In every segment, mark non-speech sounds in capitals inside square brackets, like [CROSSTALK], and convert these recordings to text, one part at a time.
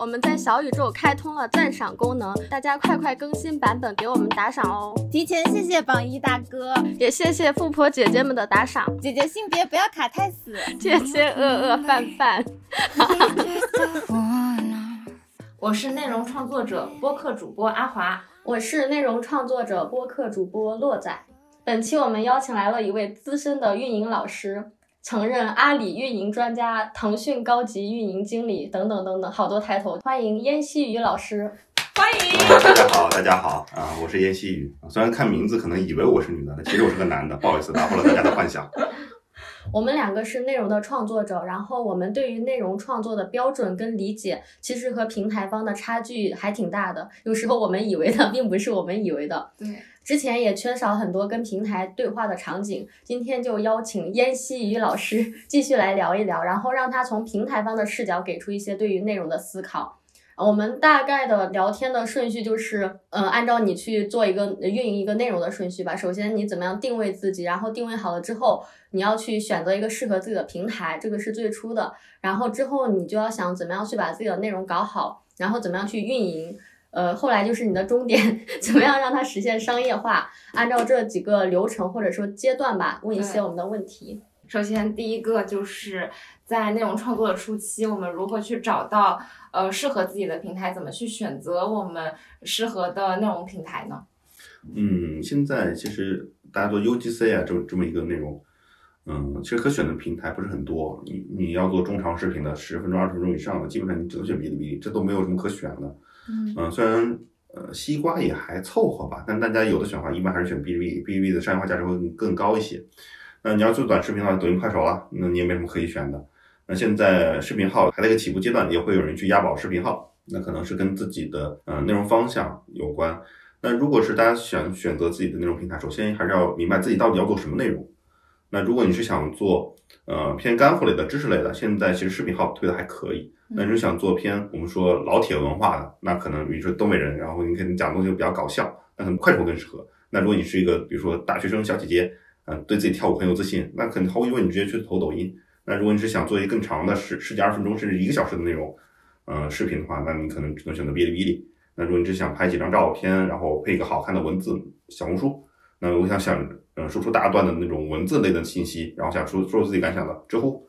我们在小宇宙开通了赞赏功能，大家快快更新版本给我们打赏哦！提前谢谢榜一大哥，也谢谢富婆姐姐们的打赏。姐姐性别不要卡太死，谢谢饿饿饭饭。我是内容创作者、播客主播阿华，我是内容创作者、播客主播洛仔。本期我们邀请来了一位资深的运营老师。曾任阿里运营专家、腾讯高级运营经理等等等等，好多抬头。欢迎燕西雨老师，欢迎大家好，大家好啊，我是燕西雨。虽然看名字可能以为我是女的，其实我是个男的，不好意思打破了大家的幻想。[LAUGHS] 我们两个是内容的创作者，然后我们对于内容创作的标准跟理解，其实和平台方的差距还挺大的。有时候我们以为的，并不是我们以为的。对。之前也缺少很多跟平台对话的场景，今天就邀请燕西雨老师 [LAUGHS] 继续来聊一聊，然后让他从平台方的视角给出一些对于内容的思考。我们大概的聊天的顺序就是，呃，按照你去做一个运营一个内容的顺序吧。首先你怎么样定位自己，然后定位好了之后，你要去选择一个适合自己的平台，这个是最初的。然后之后你就要想怎么样去把自己的内容搞好，然后怎么样去运营。呃，后来就是你的终点，[LAUGHS] 怎么样让它实现商业化？按照这几个流程或者说阶段吧，问一些我们的问题。首先，第一个就是在内容创作的初期，我们如何去找到呃适合自己的平台？怎么去选择我们适合的内容平台呢？嗯，现在其实大家做 UGC 啊，这这么一个内容，嗯，其实可选的平台不是很多。你你要做中长视频的，十分钟、二十分钟以上的，基本上你只能选哔哩哔哩，这都没有什么可选的。嗯，虽然呃西瓜也还凑合吧，但大家有的选的话，一般还是选哔哩哔哩，哔哩哔哩的商业化价值会更高一些。那你要做短视频的话，抖音、快手了，那你也没什么可以选的。那现在视频号还在一个起步阶段，也会有人去押宝视频号，那可能是跟自己的呃内容方向有关。那如果是大家想选择自己的内容平台，首先还是要明白自己到底要做什么内容。那如果你是想做呃偏干货类的、知识类的，现在其实视频号推的还可以。那你是想做偏我们说老铁文化的，那可能比如说东北人，然后你可能讲东西比较搞笑，那可能快手更适合。那如果你是一个比如说大学生小姐姐，嗯，对自己跳舞很有自信，那肯定毫无疑问你直接去投抖音。那如果你是想做一个更长的十十几二十分钟甚至一个小时的内容，呃，视频的话，那你可能只能选择哔哩哔哩。那如果你只想拍几张照片，然后配一个好看的文字，小红书。那我想想，嗯，说出大段的那种文字类的信息，然后想说说自己感想的，知乎。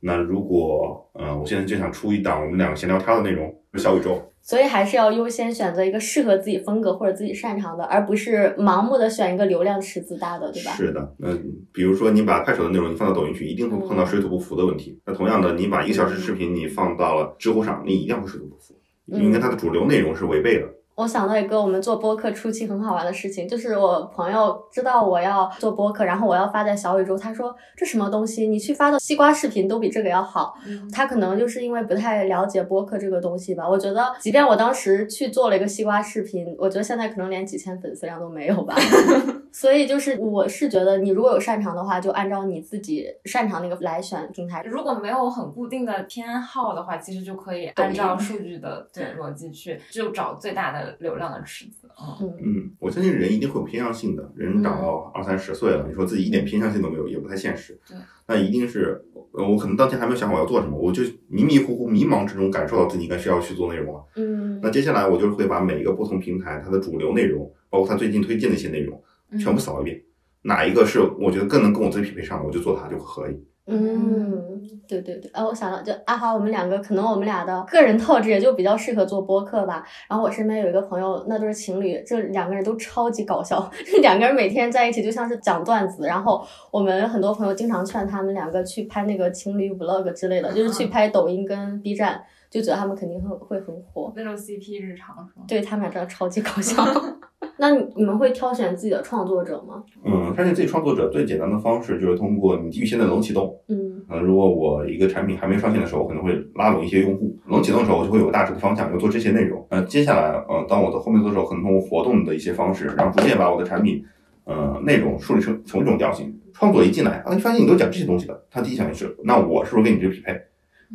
那如果，呃，我现在就想出一档我们两个闲聊天的内容，小宇宙。所以还是要优先选择一个适合自己风格或者自己擅长的，而不是盲目的选一个流量池子大的，对吧？是的，那比如说你把快手的内容你放到抖音去，一定会碰到水土不服的问题。那同样的，你把一个小时视频你放到了知乎上，你一样会水土不服，因为它的主流内容是违背的。我想到一个我们做播客初期很好玩的事情，就是我朋友知道我要做播客，然后我要发在小宇宙，他说这什么东西，你去发的西瓜视频都比这个要好。他可能就是因为不太了解播客这个东西吧。我觉得，即便我当时去做了一个西瓜视频，我觉得现在可能连几千粉丝量都没有吧。[LAUGHS] 所以就是，我是觉得你如果有擅长的话，就按照你自己擅长那个来选平台。如果没有很固定的偏好的话，其实就可以按照数据的对 [LAUGHS] 逻辑去，就找最大的流量的池子。嗯嗯，我相信人一定会有偏向性的，人长到二三十岁了，你说自己一点偏向性都没有，也不太现实。对，那一定是，我可能当天还没有想好我要做什么，我就迷迷糊糊、迷茫之中感受到自己应该需要去做内容了。嗯，那接下来我就会把每一个不同平台它的主流内容，包括它最近推荐的一些内容。全部扫一遍，哪一个是我觉得更能跟我自己匹配上的，我就做它就可以。嗯，对对对，啊，我想到就阿华，我们两个可能我们俩的个人特质也就比较适合做播客吧。然后我身边有一个朋友，那对情侣，这两个人都超级搞笑，[LAUGHS] 两个人每天在一起就像是讲段子。然后我们很多朋友经常劝他们两个去拍那个情侣 vlog 之类的，就是去拍抖音跟 B 站，就觉得他们肯定会会很火。那种 CP 日常是吗？对他们俩真的超级搞笑。[LAUGHS] 那你们会挑选自己的创作者吗？嗯，挑选自己创作者最简单的方式就是通过你预先的冷启动。嗯，呃，如果我一个产品还没上线的时候，我可能会拉拢一些用户。冷启动的时候，我就会有个大致的方向，要做这些内容。呃，接下来，呃，当我的后面做的时候，可能通过活动的一些方式，然后逐渐把我的产品，呃，内容梳理成成一种调性。创作一进来，啊，你发现你都讲这些东西了，他第一想就是，那我是不是跟你这个匹配？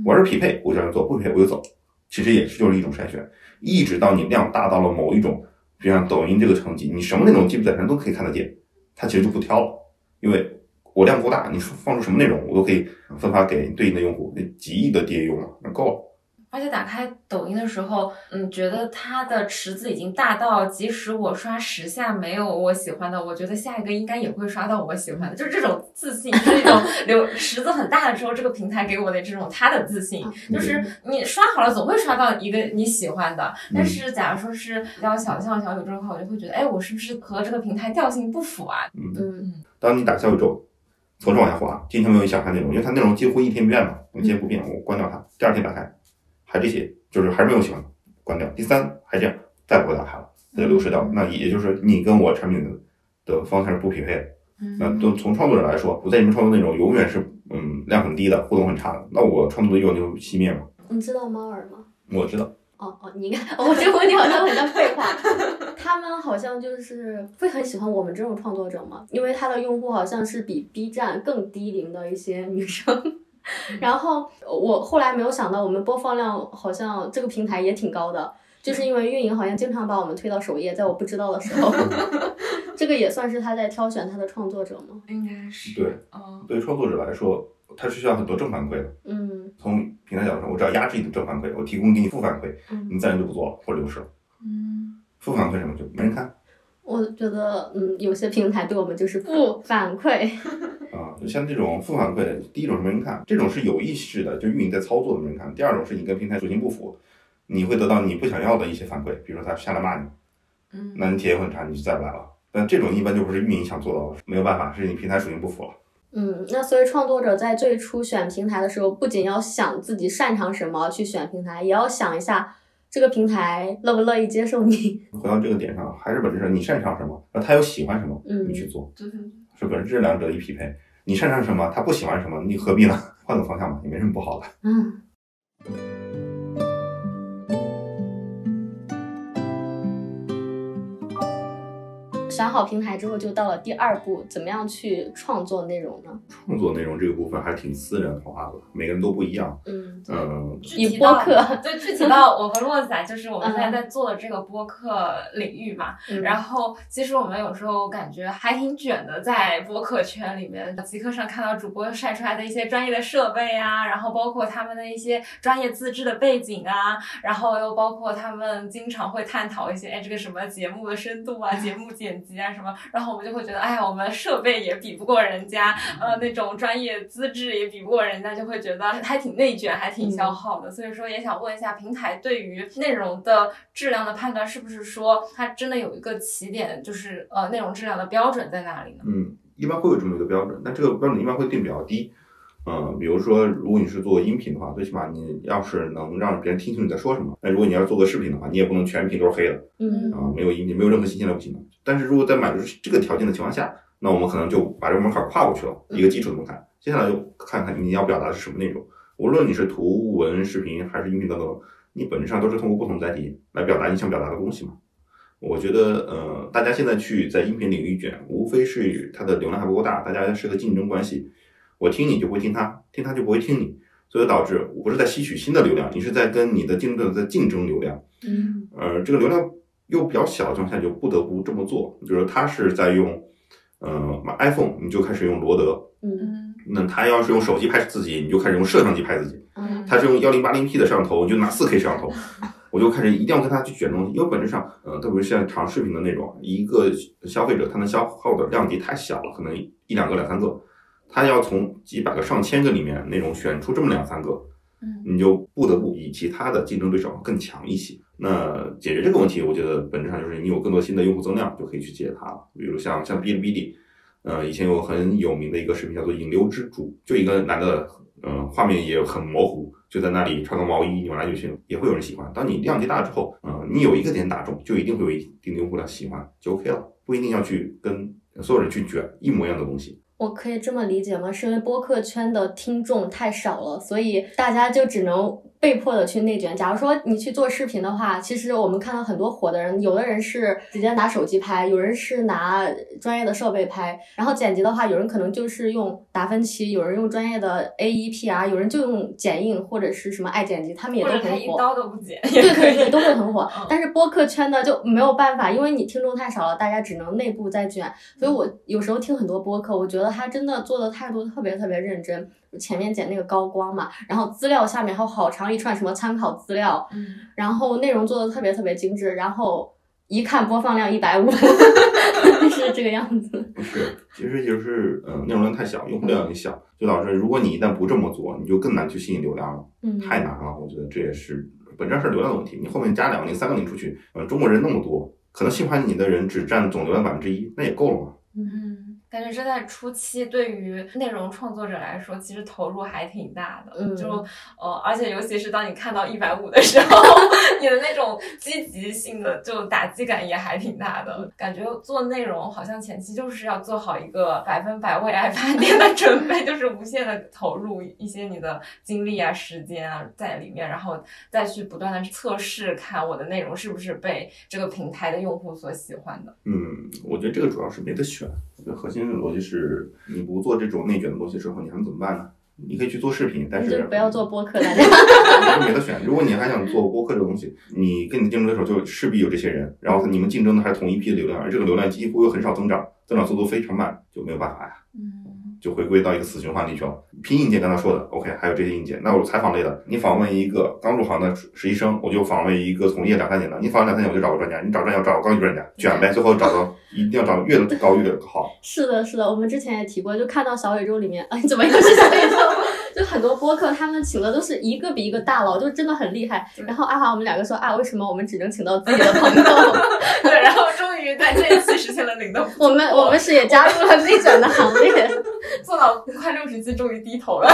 我是匹配，我就要做；不匹配，我就走。其实也是就是一种筛选，一直到你量大到了某一种。就像抖音这个成绩，你什么内容基本上都可以看得见，它其实就不挑了，因为我量够大，你放出什么内容，我都可以分发给对应的用户，那几亿的 DA 用了，那够了。而且打开抖音的时候，嗯，觉得它的池子已经大到，即使我刷十下没有我喜欢的，我觉得下一个应该也会刷到我喜欢的，就是这种自信，就是这种 [LAUGHS] 流池子很大的时候，这个平台给我的这种它的自信，就是你刷好了总会刷到一个你喜欢的。但是假如说是比较小像小宇宙的话，我就会觉得，哎，我是不是和这个平台调性不符啊？嗯，嗯当你打小宇宙，从这往下滑，今天没有你想看内容，因为它内容几乎一天不变嘛，我今天不变，我关掉它，第二天打开，还这些，就是还是没有喜欢，关掉。第三还这样，再不会打开了，它就流失掉了。那也就是你跟我产品的的方向是不匹配的。那都从创作者来说，我在你们创作内容永远是嗯量很低的，互动很差的，那我创作的欲望就熄灭嘛。你知道猫耳吗？我知道，哦哦，你看，我这问题好像很像废话。[LAUGHS] 他们好像就是会很喜欢我们这种创作者嘛，因为他的用户好像是比 B 站更低龄的一些女生。然后我后来没有想到，我们播放量好像这个平台也挺高的，就是因为运营好像经常把我们推到首页，在我不知道的时候，[LAUGHS] 这个也算是他在挑选他的创作者吗？应该是对，嗯对于创作者来说，他是需要很多正反馈的。嗯从平台角度上，我只要压制你的正反馈，我提供给你负反馈，嗯，你自然就不做了或者流失了。嗯负反馈什么就没人看我觉得嗯，有些平台对我们就是不反馈。[LAUGHS] 啊。就像这种负反馈，第一种是没人看，这种是有意识的，就运营在操作的没人看；第二种是你跟平台属性不符，你会得到你不想要的一些反馈，比如说他下来骂你，嗯，那你体验很差，你就再不来了。但这种一般就不是运营想做到的，没有办法，是你平台属性不符了。嗯，那所以创作者在最初选平台的时候，不仅要想自己擅长什么去选平台，也要想一下这个平台乐不乐意接受你。[LAUGHS] 回到这个点上，还是本质上你擅长什么，然后他又喜欢什么，嗯你去做，对对对，是本质两者一匹配。你擅长什么，他不喜欢什么，你何必呢？[LAUGHS] 换个方向吧，也没什么不好的。嗯。选好平台之后，就到了第二步，怎么样去创作内容呢？创作内容这个部分还挺私人化的，每个人都不一样。嗯嗯，以具体到播客对，具体到我和洛仔，就是我们现在在做的这个播客领域嘛。嗯然后，其实我们有时候感觉还挺卷的，在播客圈里面，极客上看到主播晒出来的一些专业的设备啊，然后包括他们的一些专业自制的背景啊，然后又包括他们经常会探讨一些，哎，这个什么节目的深度啊，节目剪辑啊什么，然后我们就会觉得，哎呀，我们设备也比不过人家，呃，那种专业资质也比不过人家，就会觉得还挺内卷，还挺消耗的。所以说，也想问一下，平台对于内容的质量的判断，是不是说它真的有一个起点，就是呃内容质量的标准在哪里呢？嗯，一般会有这么一个标准，但这个标准一般会定比较低。嗯，比如说，如果你是做音频的话，最起码你要是能让别人听清你在说什么。那如果你要做个视频的话，你也不能全屏都是黑的嗯啊，没有音频，没有任何信息量不行的。但是如果在满足这个条件的情况下，那我们可能就把这个门槛跨过去了，一个基础的门槛。接下来就看看你要表达的是什么内容，无论你是图文、视频还是音频等等，你本质上都是通过不同载体来表达你想表达的东西嘛。我觉得，呃，大家现在去在音频领域卷，无非是它的流量还不够大，大家是个竞争关系。我听你就不会听他，听他就不会听你，所以导致我不是在吸取新的流量，你是在跟你的竞争者在竞争流量。嗯呃，这个流量又比较小的情况下，就不得不这么做。就是他是在用，呃，iPhone，你就开始用罗德；嗯嗯那他要是用手机拍自己，你就开始用摄像机拍自己。嗯他是用幺零八零 P 的摄像头，你就拿四 K 摄像头。我就开始一定要跟他去卷东西，因为本质上，呃，特别是像长视频的那种，一个消费者他能消耗的量级太小了，可能一两个、两三个，他要从几百个、上千个里面内容选出这么两三个，嗯你就不得不比其他的竞争对手更强一些。那解决这个问题，我觉得本质上就是你有更多新的用户增量就可以去解决它了。比如像像哔哩哔哩，呃，以前有很有名的一个视频叫做“引流之主”，就一个男的，呃，画面也很模糊，就在那里穿个毛衣扭来扭去，也会有人喜欢。当你量级大之后，呃，你有一个点打中，就一定会有一定的用户量喜欢，就 OK 了，不一定要去跟所有人去卷一模一样的东西。我可以这么理解吗？是因为播客圈的听众太少了，所以大家就只能被迫的去内卷。假如说你去做视频的话，其实我们看到很多火的人，有的人是直接拿手机拍，有人是拿专业的设备拍，然后剪辑的话，有人可能就是用达芬奇，有人用专业的 AE PR，有人就用剪映或者是什么爱剪辑，他们也都很火。刀都不剪，对对对，[LAUGHS] 都会很火嗯。但是播客圈的就没有办法，因为你听众太少了，大家只能内部在卷。所以我有时候听很多播客，我觉得他真的做的态度特别特别认真。前面剪那个高光嘛，然后资料下面还有好长一串什么参考资料，嗯，然后内容做的特别特别精致，然后一看播放量一百五，[LAUGHS] 是这个样子。不是，其实就是呃内容量太小，用户量也小，就导致如果你一旦不这么做，你就更难去吸引流量了，嗯，太难了。我觉得这也是本质上是流量的问题。你后面加两个零、三个零出去，呃，中国人那么多，可能喜欢你的人只占总流量百分之一，那也够了嘛。嗯，感觉这在初期对于内容创作者来说，其实投入还挺大的。嗯就呃，而且尤其是当你看到一百五的时候，[LAUGHS] 你的那种积极性的就打击感也还挺大的。感觉做内容好像前期就是要做好一个百分百为爱发电的准备，[LAUGHS] 就是无限的投入一些你的精力啊、时间啊在里面，然后再去不断的测试，看我的内容是不是被这个平台的用户所喜欢的。嗯，我觉得这个主要是没得选。核心的逻辑是，你不做这种内卷的东西之后，你还能怎么办呢？你可以去做视频，但是就不要做播客，大家。你就没得选。如果你还想做播客这个东西，你跟你的竞争对手就势必有这些人，然后你们竞争的还是同一批的流量，而这个流量几乎又很少增长，增长速度非常慢，就没有办法呀。嗯，就回归到一个死循环里去了。拼硬件刚才说的，OK，还有这些硬件。那我采访类的，你访问一个刚入行的实习生，我就访问一个从业两三年的；你访问两三年，我就找个专家；你找专家，我找个高级专家，卷呗，[LAUGHS] 最后找到一定要找越高越好。是的，是的，我们之前也提过，就看到小宇宙里面，[LAUGHS] 哎，怎么又是小宇宙？[LAUGHS] 就很多播客，他们请的都是一个比一个大佬，就真的很厉害。然后阿华，我们两个说啊，为什么我们只能请到自己的朋友？对，然后终于在这一次实现了领动我们我们是也加入了内卷的行列。做到快六十期，终于低头了。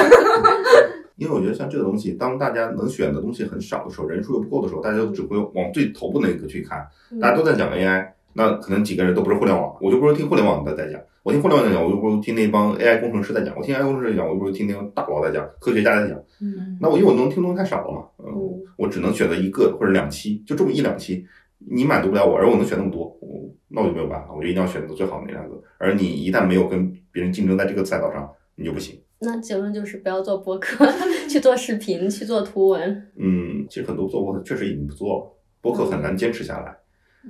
[LAUGHS] 因为我觉得像这个东西，当大家能选的东西很少的时候，人数又不够的时候，大家就只会往最头部那个去看。大家都在讲 AI，那可能几个人都不是互联网，我就不如听互联网的在讲。我听互联网在讲，我就不如听那帮 AI 工程师在讲。我听 AI 工程师讲，我就不如听那帮大佬在讲，科学家在讲。嗯那我因为我能听东西太少了嘛，嗯嗯，我只能选择一个或者两期，就这么一两期，你满足不了我，而我能选那么多，我那我就没有办法，我就一定要选择最好的那两个。而你一旦没有跟别人竞争在这个赛道上，你就不行。那结论就是不要做播客，[LAUGHS] 去做视频，去做图文。嗯，其实很多做播客确实已经不做了，播客很难坚持下来，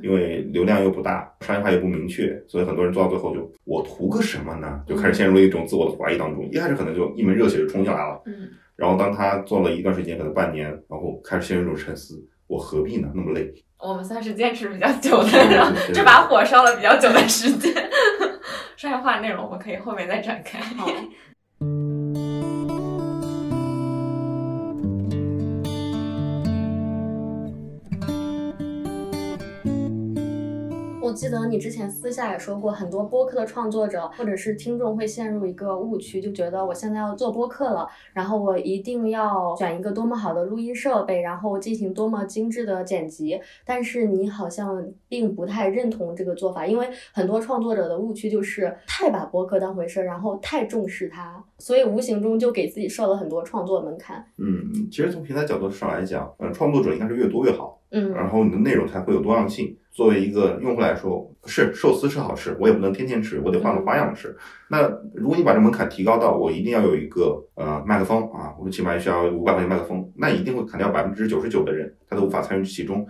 因为流量又不大，商业化又不明确，所以很多人做到最后就我图个什么呢？就开始陷入了一种自我的怀疑当中。一开始可能就一门热血就冲进来了，嗯，然后当他做了一段时间，可能半年，然后开始陷入一种沉思，我何必呢？那么累。我们算是坚持比较久的，然后对这把火烧了比较久的时间。商业化内容我们可以后面再展开。好。记得你之前私下也说过，很多播客的创作者或者是听众会陷入一个误区，就觉得我现在要做播客了，然后我一定要选一个多么好的录音设备，然后进行多么精致的剪辑。但是你好像并不太认同这个做法，因为很多创作者的误区就是太把播客当回事，然后太重视它，所以无形中就给自己设了很多创作门槛。嗯，其实从平台角度上来讲，呃，创作者应该是越多越好，嗯然后你的内容才会有多样性。作为一个用户来说，是寿司是好吃，我也不能天天吃，我得换个花样吃。那如果你把这门槛提高到我一定要有一个呃麦克风啊，我们起码需要五百块钱麦克风，那一定会砍掉百分之九十九的人，他都无法参与其中。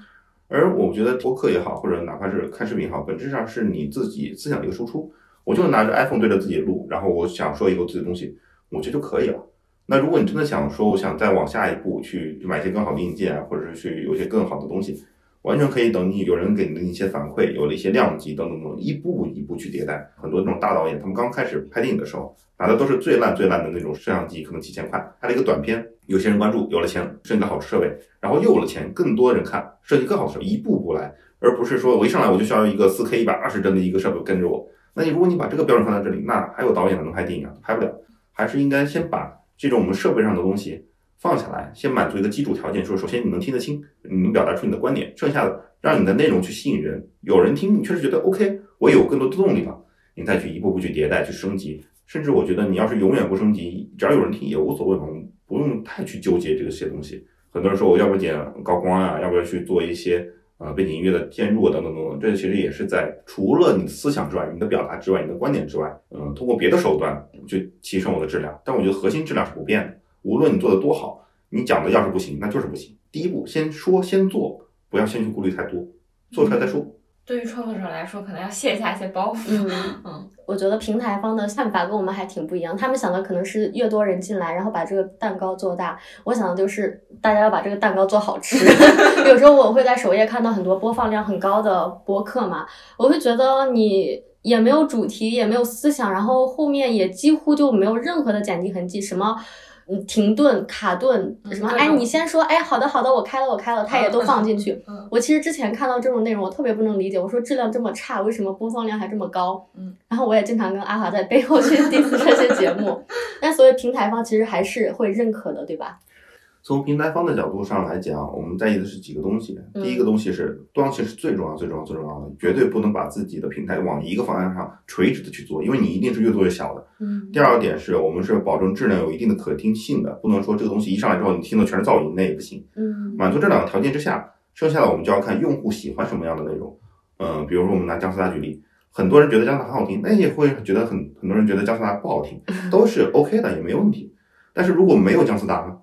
而我觉得播客也好，或者哪怕是看视频也好，本质上是你自己思想的一个输出。我就拿着 iPhone 对着自己录，然后我想说一个我自己的东西，我觉得就可以了。那如果你真的想说，我想再往下一步去买一些更好的硬件啊，或者是去有些更好的东西，完全可以等你有人给你的一些反馈，有了一些量级等等等，一步一步去迭代。很多这种大导演，他们刚开始拍电影的时候，拿的都是最烂最烂的那种摄像机，可能几千块，拍了一个短片，有些人关注，有了钱，设计个好设备，然后又有了钱，更多人看，设计更好的设备，一步步来，而不是说我一上来我就需要一个四 K 一百二十帧的一个设备跟着我。那你如果你把这个标准放在这里，那还有导演能拍电影啊？拍不了，还是应该先把这种我们设备上的东西放下来，先满足一个基础条件，说首先你能听得清，你能表达出你的观点，剩下的让你的内容去吸引人，有人听，你确实觉得 OK，我有更多的动力了，你再去一步步去迭代、去升级。甚至我觉得你要是永远不升级，只要有人听也无所谓嘛，不用太去纠结这些东西。很多人说我要不要剪高光啊，要不要去做一些呃背景音乐的渐入等等等等，这其实也是在除了你的思想之外、你的表达之外、你的观点之外，嗯、通过别的手段去提升我的质量。但我觉得核心质量是不变的，无论你做的多好，你讲的要是不行，那就是不行。第一步先说先做，不要先去顾虑太多，做出来再说。对于创作者来说，可能要卸下一些包袱。嗯嗯，我觉得平台方的看法跟我们还挺不一样，他们想的可能是越多人进来，然后把这个蛋糕做大。我想的就是大家要把这个蛋糕做好吃。[LAUGHS] 有时候我会在首页看到很多播放量很高的播客嘛，我会觉得你也没有主题，也没有思想，然后后面也几乎就没有任何的剪辑痕迹，什么。嗯，停顿、卡顿，什么？哎，你先说，哎，好的，好的，我开了，我开了，他也都放进去。嗯我其实之前看到这种内容，我特别不能理解，我说质量这么差，为什么播放量还这么高？嗯，然后我也经常跟阿华在背后去 [LAUGHS] diss 这些节目，[LAUGHS] 但所以平台方其实还是会认可的，对吧？从平台方的角度上来讲，我们在意的是几个东西。嗯第一个东西是多样性是最重要、最重要、最重要的，绝对不能把自己的平台往一个方向上垂直的去做，因为你一定是越做越小的。嗯第二个点是我们是保证质量有一定的可听性的，不能说这个东西一上来之后你听的全是噪音，那也不行。嗯满足这两个条件之下，剩下的我们就要看用户喜欢什么样的内容。嗯、比如说我们拿姜思达举例，很多人觉得姜思达很好听，那也会觉得很很多人觉得姜思达不好听，都是 OK 的，也没问题。但是如果没有姜思达呢，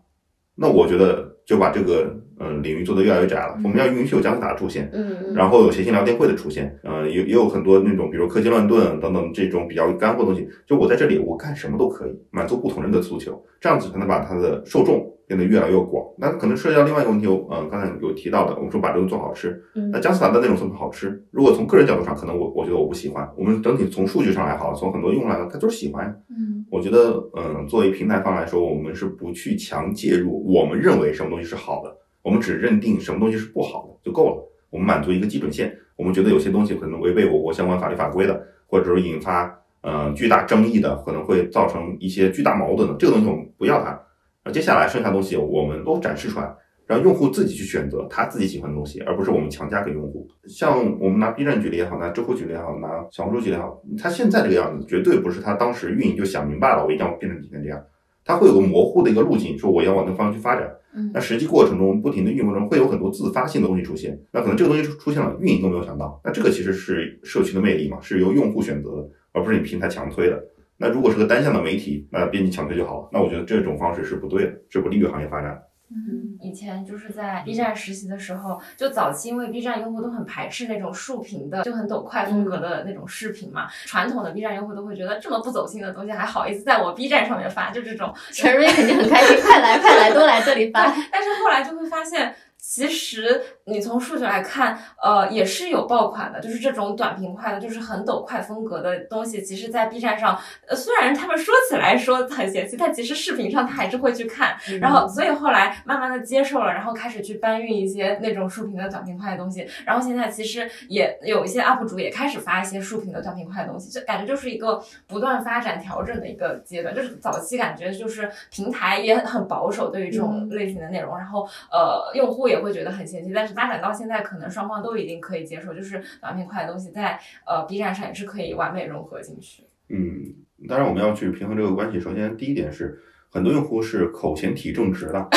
那我觉得就把这个嗯、呃领域做得越来越窄了。我们要允许有姜思达出现，嗯，然后有谐星聊天会的出现，呃，也也有很多那种，比如科技乱炖等等这种比较干货的东西。就我在这里，我干什么都可以，满足不同人的诉求，这样子才能把它的受众变得越来越广。那可能涉及到另外一个问题，有呃，刚才有提到的，我们说把这个做好吃，嗯那姜思达的内容做不好吃，如果从个人角度上，可能我我觉得我不喜欢。我们整体从数据上来好，从很多用户来看，他就是喜欢呀。嗯我觉得，嗯，作为平台方来说，我们是不去强介入我们认为什么东西是好的，我们只认定什么东西是不好的就够了。我们满足一个基准线，我们觉得有些东西可能违背我国相关法律法规的，或者是引发呃巨大争议的，可能会造成一些巨大矛盾的，这个东西我们不要它。那接下来剩下东西我们都展示出来，让用户自己去选择他自己喜欢的东西，而不是我们强加给用户。像我们拿 B 站举例也好，拿知乎举例也好，拿小红书举例也好，它现在这个样子，绝对不是它当时运营就想明白了，我一定要变成今天这样。它会有个模糊的一个路径，说我要往那个方向去发展。那实际过程中，不停的运营中会有很多自发性的东西出现，那可能这个东西出现了，运营都没有想到。那这个其实是社区的魅力嘛，是由用户选择的，而不是你平台强推的。那如果是个单向的媒体，那编辑强推就好了。那我觉得这种方式是不对的，是不利于行业发展。嗯，以前就是在 B 站实习的时候，就早期因为 B 站用户都很排斥那种竖屏的，就很抖快风格的那种视频嘛。传统的 B 站用户都会觉得这么不走心的东西还好意思在我 B 站上面发，就这种。陈瑞肯定很开心，快来快来，都来这里发。[LAUGHS] 但是后来就会发现，其实你从数据来看，呃，也是有爆款的，就是这种短平快的，就是很抖快风格的东西，其实在 B 站上，呃，虽然他们说起来说很嫌弃，但其实视频上他还是会去看。然后，所以后来慢慢的接受了，然后开始去搬运一些那种竖屏的短平快的东西。然后现在其实也有一些 UP 主也开始发一些竖屏的短平快的东西，就感觉就是一个不断发展调整的一个阶段。就是早期感觉就是平台也很保守对于这种类型的内容，然后呃用户也会觉得很嫌弃。但是发展到现在，可能双方都已经可以接受，就是短平快的东西在呃 B 站上也是可以完美融合进去。嗯，当然我们要去平衡这个关系。首先，第一点是很多用户是口嫌体正直的，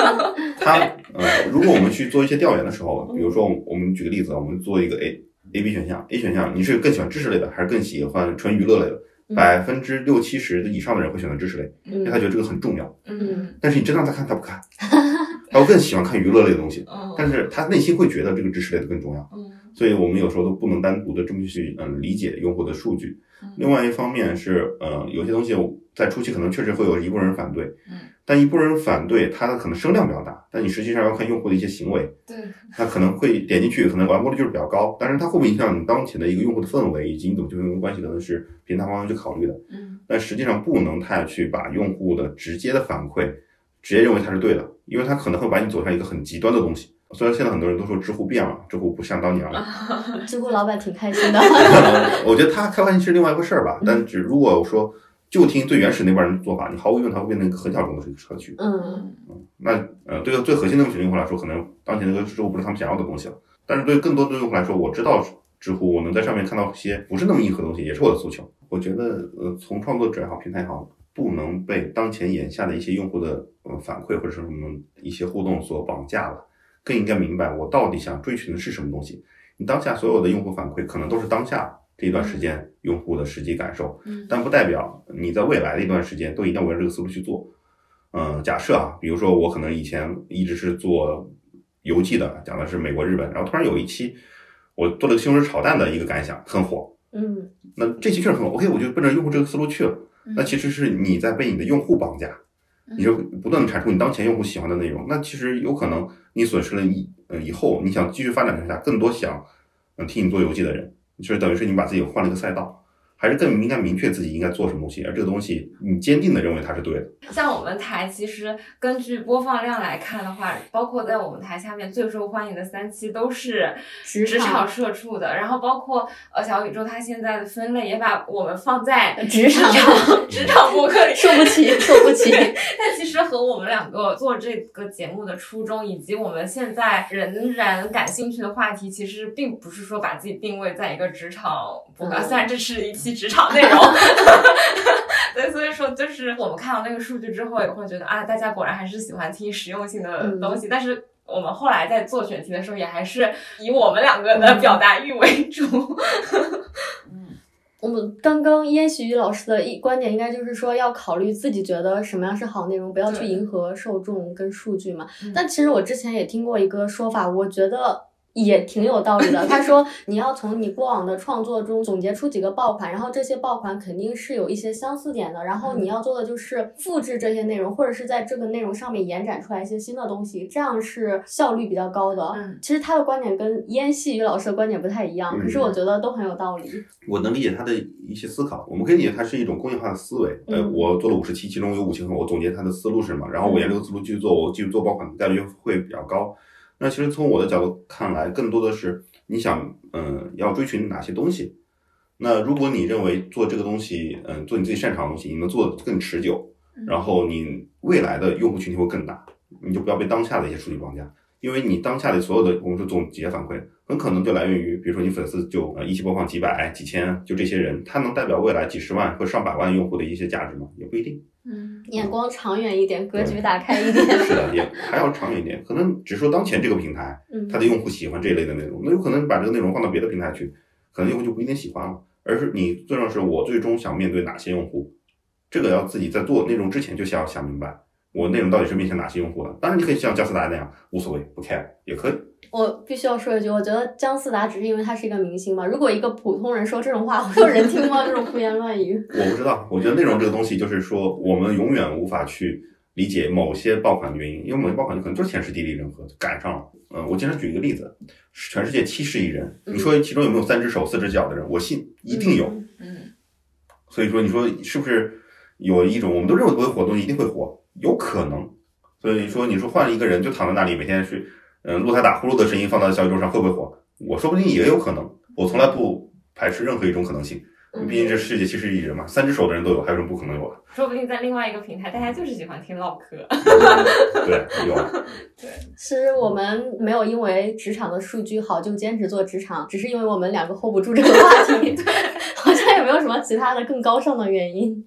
[LAUGHS] 他呃，如果我们去做一些调研的时候，比如说我们举个例子，我们做一个 A A B 选项，A 选项你是更喜欢知识类的，还是更喜欢纯娱乐类的？嗯百分之六七十以上的人会选择知识类，因为他嗯觉得这个很重要。嗯但是你真让他看，他不看，[LAUGHS] 他会更喜欢看娱乐类的东西，嗯但是他内心会觉得这个知识类的更重要。嗯所以我们有时候都不能单独的这么去嗯理解用户的数据。嗯另外一方面是呃有些东西在初期可能确实会有一部分人反对，嗯，但一部分人反对他的可能声量比较大，但你实际上要看用户的一些行为，对，他可能会点进去，可能完播率就是比较高，但是它会不会影响你当前的一个用户的氛围以及你怎么去跟用户关系，可能是平台方要去考虑的。嗯但实际上不能太去把用户的直接的反馈直接认为它是对的，因为它可能会把你走向一个很极端的东西。虽然现在很多人都说知乎变了，知乎不像当年了，[LAUGHS] 知乎老板挺开心的。[LAUGHS] 我觉得他开玩笑是另外一回事儿吧。但只如果说就听最原始那帮人的做法，你毫无疑问它会变成一个很小众的一个社区。嗯那呃，对于最核心的群用户来说，可能当前那个知乎不是他们想要的东西了。但是对更多的用户来说，我知道知乎，我能在上面看到一些不是那么硬核的东西，也是我的诉求。我觉得呃，从创作者也好，平台也好，不能被当前眼下的一些用户的呃反馈或者是什么一些互动所绑架了，更应该明白我到底想追寻的是什么东西。你当下所有的用户反馈，可能都是当下这一段时间用户的实际感受，嗯但不代表你在未来的一段时间都一定要围绕这个思路去做。嗯，假设啊，比如说我可能以前一直是做游记的，讲的是美国、日本，然后突然有一期我做了个西红柿炒蛋的一个感想，很火。嗯那这期确实很火，OK，我就奔着用户这个思路去了。嗯。那其实是你在被你的用户绑架，你就不断的产出你当前用户喜欢的内容。那其实有可能你损失了以呃以后你想继续发展下更多想嗯替你做游戏的人，就是等于是你把自己换了一个赛道，还是更应该明确自己应该做什么东西，而这个东西你坚定的认为它是对的。像我们台其实根据播放量来看的话，包括在我们台下面最受欢迎的三期都是职职场场社畜的，然后包括呃小宇宙它现在的分类也把我们放在职场 [LAUGHS] 职场播客里，受不起，[LAUGHS] 受不起。但其实和我们两个做这个节目的初衷，以及我们现在仍然感兴趣的话题，其实并不是说把自己定位在一个职场播客，嗯虽然这是一期职场内容。[LAUGHS] 对，所以说就是我们看到那个数据之后，也会觉得啊，大家果然还是喜欢听实用性的东西。但是我们后来在做选题的时候，也还是以我们两个的表达欲为主。[LAUGHS] 嗯我们刚刚燕喜雨老师的一观点，应该就是说要考虑自己觉得什么样是好内容，不要去迎合受众跟数据嘛嗯。但其实我之前也听过一个说法，我觉得也挺有道理的。他说你要从你过往的创作中总结出几个爆款，然后这些爆款肯定是有一些相似点的，然后你要做的就是复制这些内容，或者是在这个内容上面延展出来一些新的东西，这样是效率比较高的。嗯其实他的观点跟燕细雨老师的观点不太一样，可是嗯我觉得都很有道理。我能理解他的一些思考，我们可以理解它是一种工业化的思维。呃，嗯我做了五十期，其中有五期很好，我总结他的思路是什么，然后我沿着这个思路继续做，我继续做爆款的概率会比较高。那其实从我的角度看来，更多的是你想，嗯、要追寻哪些东西。那如果你认为做这个东西，嗯、做你自己擅长的东西，你能做的更持久，然后你未来的用户群体会更大，你就不要被当下的一些数据绑架。因为你当下的所有的我们说总结反馈，很可能就来源于，比如说你粉丝就呃一期播放几百、几千，就这些人，他能代表未来几十万或上百万用户的一些价值吗？也不一定。嗯眼光长远一点，格局打开一点。[LAUGHS] 是的，也还要长远一点。可能只说当前这个平台，嗯它的用户喜欢这一类的内容，那有可能把这个内容放到别的平台去，可能用户就不一定喜欢了。而是你最重要是我最终想面对哪些用户，这个要自己在做内容之前就想要想明白，我内容到底是面向哪些用户的。当然，你可以像姜思达那样无所谓不 care 也可以。我必须要说一句，我觉得姜思达只是因为他是一个明星嘛。如果一个普通人说这种话，[LAUGHS] 会有人听吗？这种胡言乱语。我不知道，我觉得内容这个东西就是说，我们永远无法去理解某些爆款的原因，因为某些爆款就可能就是天时地利人和赶上了。嗯、我经常举一个例子，全世界七十亿人，你说其中有没有三只手四只脚的人？我信一定有。嗯所以说，你说是不是有一种我们都认为不会火的东西一定会火？有可能。所以说，你说换一个人就躺在那里，每天去，嗯、录他打呼噜的声音放到小宇宙上会不会火？我说不定也有可能。我从来不排斥任何一种可能性。毕竟这世界其实一人嘛，三只手的人都有，还有什么不可能有的？说不定在另外一个平台，大家就是喜欢听唠嗑。[LAUGHS] 对，有。[LAUGHS] 对其实我们没有因为职场的数据好就坚持做职场，只是因为我们两个 hold 不住这个话题。[LAUGHS] 好像也没有什么其他的更高尚的原因。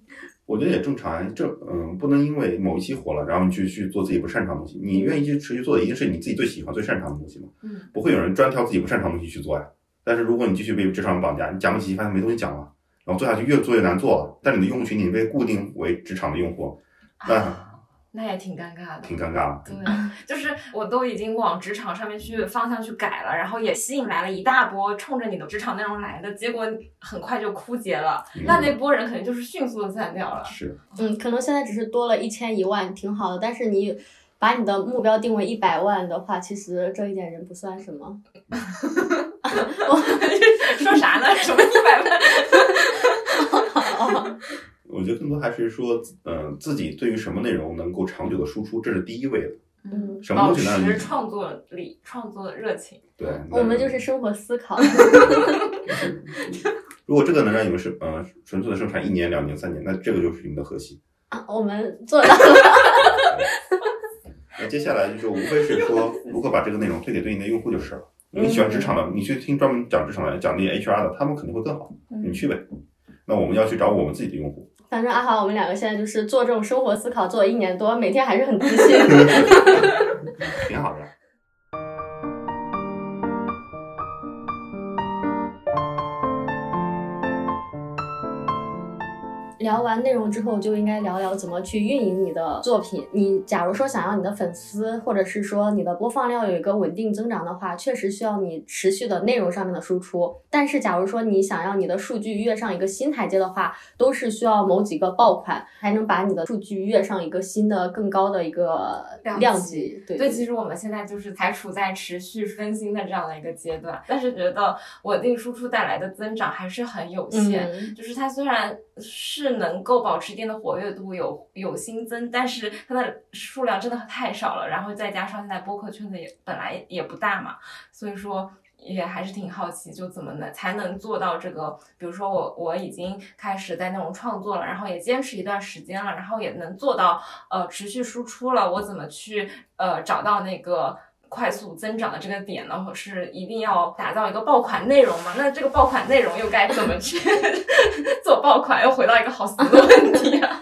我觉得也正常，这嗯，不能因为某一期火了，然后你去去做自己不擅长的东西。你愿意去持续做的，一定是你自己最喜欢、最擅长的东西嘛。嗯，不会有人专挑自己不擅长的东西去做呀。但是如果你继续被职场绑架，你讲个几期发现没东西讲了，然后做下去越做越难做了，但你的用户群体被固定为职场的用户，那那也挺尴尬的。挺尴尬的。对，就是我都已经往职场上面去方向去改了，然后也吸引来了一大波冲着你的职场内容来的，结果很快就枯竭了。嗯那那波人肯定就是迅速的散掉了。是，嗯，可能现在只是多了一千一万，挺好的。但是你把你的目标定为一百万的话，其实这一点人不算什么。[LAUGHS] 说啥呢？什么一百万？[LAUGHS] [LAUGHS] 我觉得更多还是说，嗯、自己对于什么内容能够长久的输出，这是第一位的。嗯，什么保东西呢？持创作力、创作热情。对，我们就是生活思考。[LAUGHS] 如果这个能让你们是呃纯粹的生产一年、两年、三年，那这个就是你们的核心。啊我们做到了。[LAUGHS] 那接下来就是无非是说如何把这个内容推给对应的用户就是了。你喜欢职场的，你去听专门讲职场的、讲那些 HR 的，他们肯定会更好。你去呗。那我们要去找我们自己的用户。反正阿豪，我们两个现在就是做这种生活思考，做了一年多，每天还是很自信。[LAUGHS] 挺好的。聊完内容之后，就应该聊聊怎么去运营你的作品。你假如说想要你的粉丝，或者是说你的播放量有一个稳定增长的话，确实需要你持续的内容上面的输出。但是假如说你想要你的数据跃上一个新台阶的话，都是需要某几个爆款才能把你的数据跃上一个新的更高的一个量级。对对，其实我们现在就是才处在持续更新的这样的一个阶段，但是觉得稳定输出带来的增长还是很有限。嗯就是它虽然是能够保持一定的活跃度，有有新增，但是它的数量真的太少了。然后再加上现在播客圈子也本来也不大嘛，所以说也还是挺好奇，就怎么能才能做到这个？比如说我我已经开始在那种创作了，然后也坚持一段时间了，然后也能做到呃持续输出了，我怎么去呃找到那个？快速增长的这个点呢，是一定要打造一个爆款内容吗？那这个爆款内容又该怎么去 [LAUGHS] 做爆款？又回到一个好死的问题啊！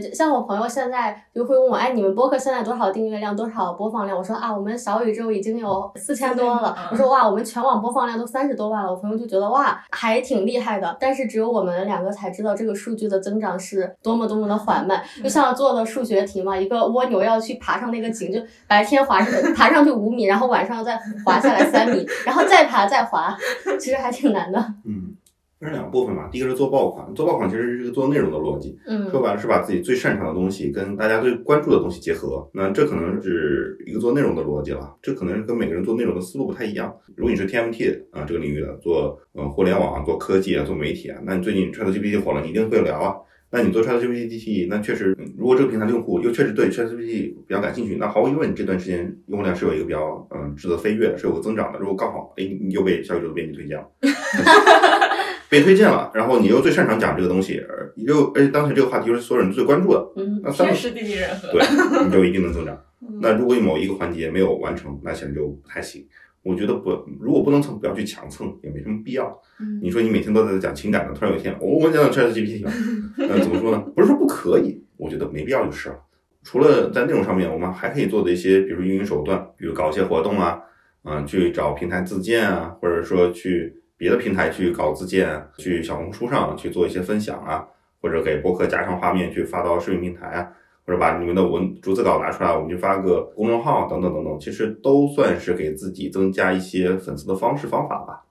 对，像我朋友现在就会问我，哎，你们播客现在多少订阅量，多少播放量？我说啊，我们小宇宙已经有四千多了。我说哇，我们全网播放量都三十多万了。我朋友就觉得哇，还挺厉害的。但是只有我们两个才知道这个数据的增长是多么多么的缓慢。就像做的数学题嘛，一个蜗牛要去爬上那个井，就白天滑上 [LAUGHS] 爬上去五米，然后晚上再滑下来三米，然后再爬再滑，其实还挺难的。嗯，分成两部分嘛。第一个是做爆款，做爆款其实是一个做内容的逻辑，嗯说白了是把自己最擅长的东西跟大家最关注的东西结合。那这可能是一个做内容的逻辑了，这可能跟每个人做内容的思路不太一样。如果你是 TMT 啊这个领域的，做呃互联网、做科技啊、做媒体啊，那你最近 ChatGPT 火了，你一定会聊啊。那你做 ChatGPT，那确实，嗯如果这个平台的用户又确实对 ChatGPT 比较感兴趣，那毫无疑问，你这段时间用户量是有一个比较嗯质的飞跃，是有个增长的。如果刚好，哎，你又被小宇宙的编辑推荐了，[LAUGHS] 被推荐了，然后你又最擅长讲这个东西，而又而且当前这个话题又是所有人最关注的，嗯那三个天时地利人和。对，你就一定能增长。[LAUGHS] 嗯那如果有某一个环节没有完成，那显然就不太行。我觉得不，如果不能蹭，不要去强蹭，也没什么必要。嗯你说你每天都在讲情感的，突然有一天，哦我们讲讲 ChatGPT 吧，那，怎么说呢？不是说不可以，我觉得没必要就是了。除了在内容上面，我们还可以做的一些，比如运营手段，比如搞一些活动啊，嗯、去找平台自荐啊，或者说去别的平台去搞自荐，去小红书上去做一些分享啊，或者给博客加上画面去发到视频平台啊，或者把你们的文逐字稿拿出来，我们就发个公众号等等等等，其实都算是给自己增加一些粉丝的方式方法吧。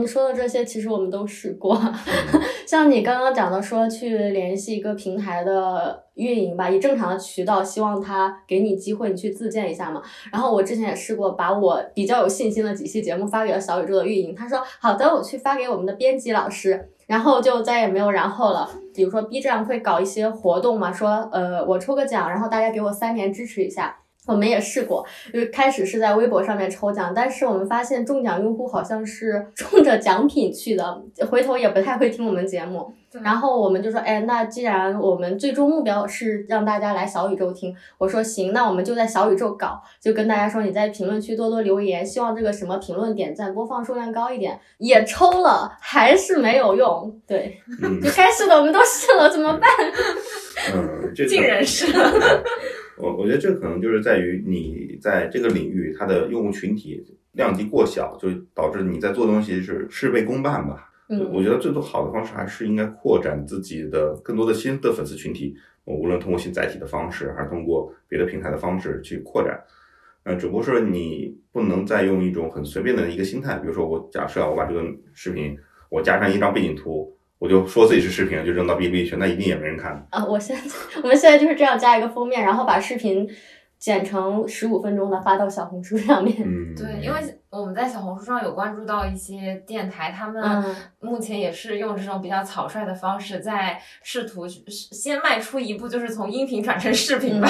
你说的这些，其实我们都试过。[LAUGHS] 像你刚刚讲的，说去联系一个平台的运营吧，以正常的渠道，希望他给你机会，你去自荐一下嘛。然后我之前也试过，把我比较有信心的几期节目发给了小宇宙的运营，他说好的，我去发给我们的编辑老师。然后就再也没有然后了。比如说 B 站会搞一些活动嘛，说呃我抽个奖，然后大家给我三连支持一下。我们也试过，就是开始是在微博上面抽奖，但是我们发现中奖用户好像是 [LAUGHS] 冲着奖品去的，回头也不太会听我们节目。然后我们就说，哎，那既然我们最终目标是让大家来小宇宙听，我说行，那我们就在小宇宙搞，就跟大家说你在评论区多多留言，希望这个什么评论、点赞、播放数量高一点。也抽了，还是没有用。对，嗯就该试的我们都试了，怎么办？[LAUGHS] 嗯，这个尽人事。[LAUGHS] 我我觉得这可能就是在于你在这个领域它的用户群体量级过小，就导致你在做东西是事倍功半吧。嗯我觉得最多好的方式还是应该扩展自己的更多的新的粉丝群体，我无论通过新载体的方式，还是通过别的平台的方式去扩展。呃，只不过是你不能再用一种很随便的一个心态，比如说我假设啊我把这个视频我加上一张背景图，我就说自己是视频，就扔到哔哩哔哩去，那一定也没人看。啊，我现在我们现在就是这样加一个封面，然后把视频剪成十五分钟的发到小红书上面。嗯，对，因为我们在小红书上有关注到一些电台，他们嗯目前也是用这种比较草率的方式，在试图先迈出一步，就是从音频转成视频吧。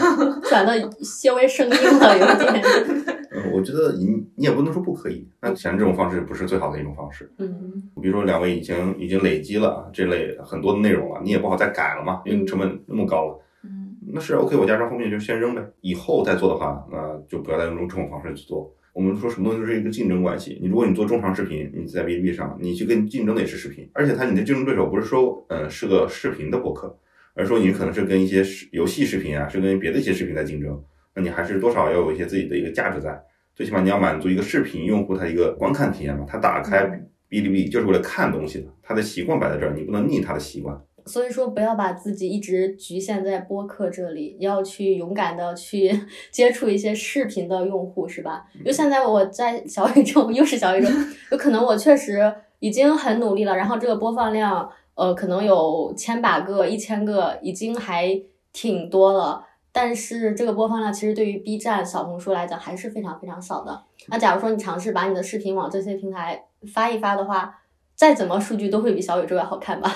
[LAUGHS] 转的稍微生硬了，有点。嗯，我觉得你你也不能说不可以，那显然这种方式不是最好的一种方式。嗯比如说两位已经已经累积了这类很多的内容了，你也不好再改了嘛，因为成本那么高了。嗯，那是 OK，我加张封面就先扔呗，以后再做的话，那就不要再用这种方式去做。我们说什么东西都是一个竞争关系。你如果你做中长视频，你在 B B 上，你去跟竞争的也是视频，而且他你的竞争对手不是说呃是个视频的博客，而是说你可能是跟一些视游戏视频啊，是跟别的一些视频在竞争，那你还是多少要有一些自己的一个价值在。最起码你要满足一个视频用户他一个观看体验嘛，他打开哔哩哔哩就是为了看东西的，他的习惯摆在这儿，你不能逆他的习惯。所以说，不要把自己一直局限在播客这里，要去勇敢的去 [LAUGHS] 接触一些视频的用户，是吧？因为现在我在小宇宙，又是小宇宙，[LAUGHS] 有可能我确实已经很努力了，然后这个播放量，呃，可能有千把个、一千个，已经还挺多了。但是这个播放量其实对于 B 站、小红书来讲还是非常非常少的。那假如说你尝试把你的视频往这些平台发一发的话，再怎么数据都会比小宇宙要好看吧？